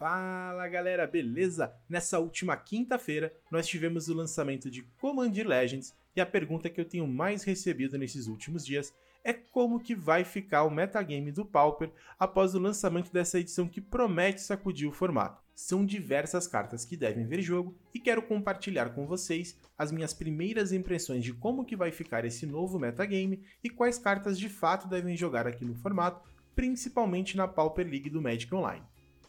Fala galera, beleza? Nessa última quinta-feira nós tivemos o lançamento de Command Legends e a pergunta que eu tenho mais recebido nesses últimos dias é como que vai ficar o metagame do Pauper após o lançamento dessa edição que promete sacudir o formato. São diversas cartas que devem ver jogo e quero compartilhar com vocês as minhas primeiras impressões de como que vai ficar esse novo metagame e quais cartas de fato devem jogar aqui no formato, principalmente na Pauper League do Magic Online.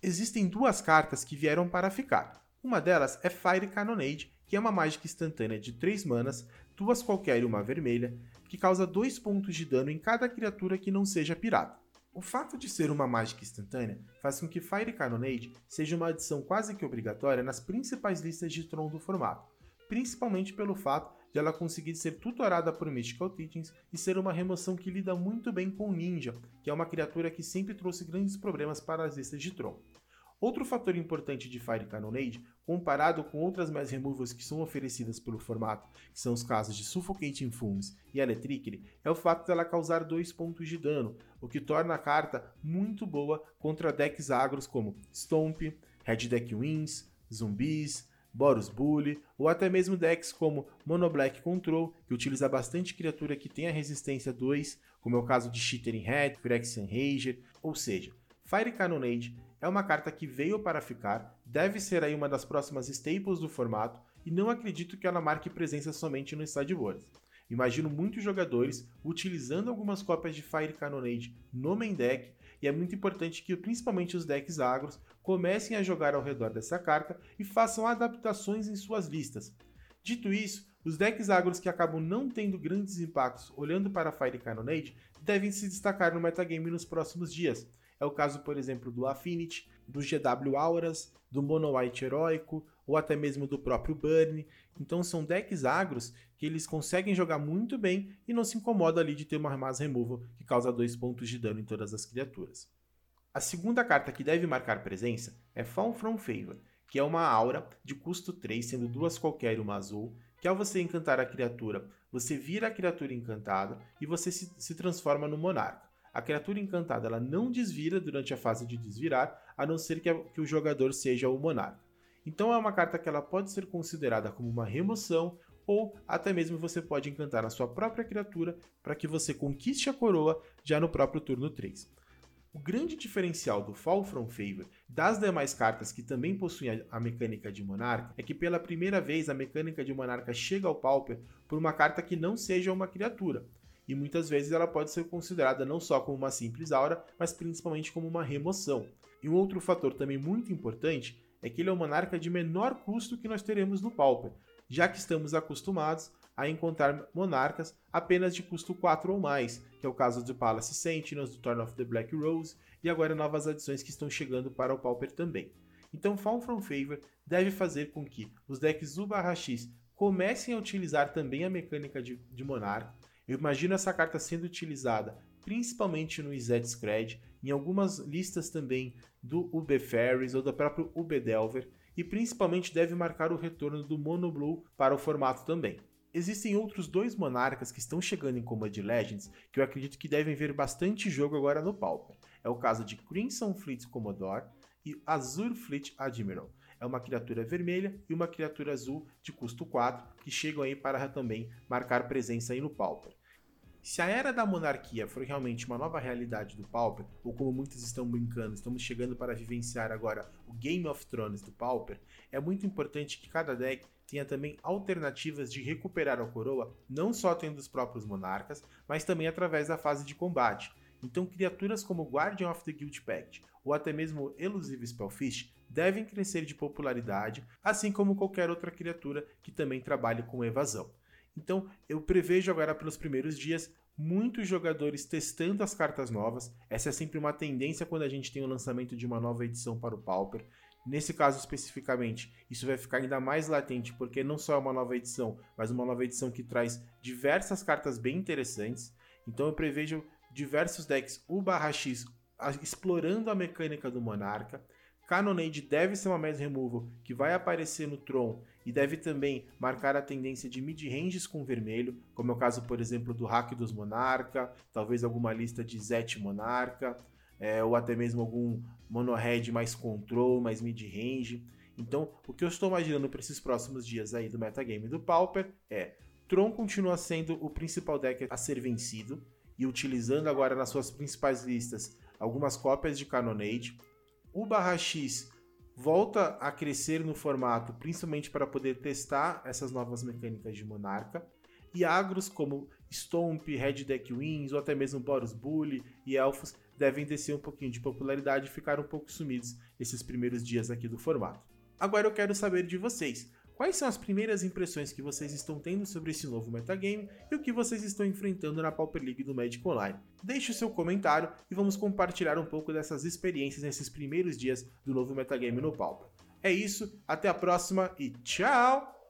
Existem duas cartas que vieram para ficar. Uma delas é Fire Cannonade, que é uma mágica instantânea de 3 manas, duas qualquer e uma vermelha, que causa 2 pontos de dano em cada criatura que não seja pirata. O fato de ser uma mágica instantânea faz com que Fire Cannonade seja uma adição quase que obrigatória nas principais listas de Tron do formato, principalmente pelo fato de ela conseguir ser tutorada por Mystical Teachings e ser uma remoção que lida muito bem com Ninja, que é uma criatura que sempre trouxe grandes problemas para as listas de Tron. Outro fator importante de Fire Cannonade, comparado com outras mais removals que são oferecidas pelo formato, que são os casos de Suffocating Fumes e Electricity, é o fato dela causar 2 pontos de dano, o que torna a carta muito boa contra decks agros como Stomp, Red Deck Wins, Zumbis, Boros Bully, ou até mesmo decks como Mono Black Control, que utiliza bastante criatura que tem a resistência 2, como é o caso de Shittering Head, Phyrexian Rager, ou seja, Fire Cannonade é uma carta que veio para ficar, deve ser aí uma das próximas staples do formato, e não acredito que ela marque presença somente no Sideboard. Imagino muitos jogadores utilizando algumas cópias de Fire Cannonade no main deck e é muito importante que principalmente os decks agros comecem a jogar ao redor dessa carta e façam adaptações em suas listas. Dito isso, os decks agros que acabam não tendo grandes impactos olhando para Fire Cannonade devem se destacar no metagame nos próximos dias. É o caso, por exemplo, do Affinity, do GW Auras, do Mono White Heróico ou até mesmo do próprio Burn. Então são decks agros que eles conseguem jogar muito bem e não se incomoda ali de ter uma Mass Removal que causa 2 pontos de dano em todas as criaturas. A segunda carta que deve marcar presença é Fall From Favor, que é uma aura de custo 3, sendo duas qualquer e uma azul, que ao você encantar a criatura, você vira a criatura encantada e você se, se transforma no monarca. A criatura encantada ela não desvira durante a fase de desvirar, a não ser que, a, que o jogador seja o monarca. Então é uma carta que ela pode ser considerada como uma remoção ou até mesmo você pode encantar a sua própria criatura para que você conquiste a coroa já no próprio turno 3. O grande diferencial do Fall From Favor das demais cartas que também possuem a mecânica de Monarca é que pela primeira vez a mecânica de Monarca chega ao Pauper por uma carta que não seja uma criatura e muitas vezes ela pode ser considerada não só como uma simples aura, mas principalmente como uma remoção. E um outro fator também muito importante é que ele é o monarca de menor custo que nós teremos no Pauper, já que estamos acostumados a encontrar monarcas apenas de custo 4 ou mais, que é o caso do Palace Sentinels, do Turn of the Black Rose e agora novas adições que estão chegando para o Pauper também. Então Fall From Favor deve fazer com que os decks U/X comecem a utilizar também a mecânica de, de monarca eu imagino essa carta sendo utilizada principalmente no Zed Scred, em algumas listas também do UB Ferries ou do próprio UB Delver, e principalmente deve marcar o retorno do Mono Blue para o formato também. Existem outros dois monarcas que estão chegando em Combat Legends que eu acredito que devem ver bastante jogo agora no Pauper. É o caso de Crimson Fleet Commodore e Azure Fleet Admiral. É uma criatura vermelha e uma criatura azul de custo 4 que chegam aí para também marcar presença aí no Pauper. Se a era da monarquia for realmente uma nova realidade do Pauper, ou como muitos estão brincando, estamos chegando para vivenciar agora o Game of Thrones do Pauper, é muito importante que cada deck tenha também alternativas de recuperar a coroa, não só tendo os próprios monarcas, mas também através da fase de combate. Então, criaturas como Guardian of the Guild Pact ou até mesmo Elusive Spellfish devem crescer de popularidade, assim como qualquer outra criatura que também trabalhe com evasão. Então, eu prevejo agora pelos primeiros dias muitos jogadores testando as cartas novas. Essa é sempre uma tendência quando a gente tem o lançamento de uma nova edição para o Pauper. Nesse caso especificamente, isso vai ficar ainda mais latente porque não só é uma nova edição, mas uma nova edição que traz diversas cartas bem interessantes. Então eu prevejo diversos decks U/X explorando a mecânica do Monarca. Cannonade deve ser uma mass removal que vai aparecer no Tron e deve também marcar a tendência de mid-ranges com vermelho, como é o caso, por exemplo, do Hack dos Monarca, talvez alguma lista de Zet Monarca. É, ou até mesmo algum mono-head mais control, mais mid-range. Então, o que eu estou imaginando para esses próximos dias aí do metagame do Pauper é Tron continua sendo o principal deck a ser vencido e utilizando agora nas suas principais listas algumas cópias de Cannonade. O barra X volta a crescer no formato, principalmente para poder testar essas novas mecânicas de Monarca. E agros como Stomp, Red Deck Wings ou até mesmo Boros Bully e Elfos devem descer um pouquinho de popularidade e ficar um pouco sumidos esses primeiros dias aqui do formato. Agora eu quero saber de vocês. Quais são as primeiras impressões que vocês estão tendo sobre esse novo metagame e o que vocês estão enfrentando na Pauper League do Magic Online? Deixe o seu comentário e vamos compartilhar um pouco dessas experiências nesses primeiros dias do novo metagame no Pauper. É isso, até a próxima e tchau!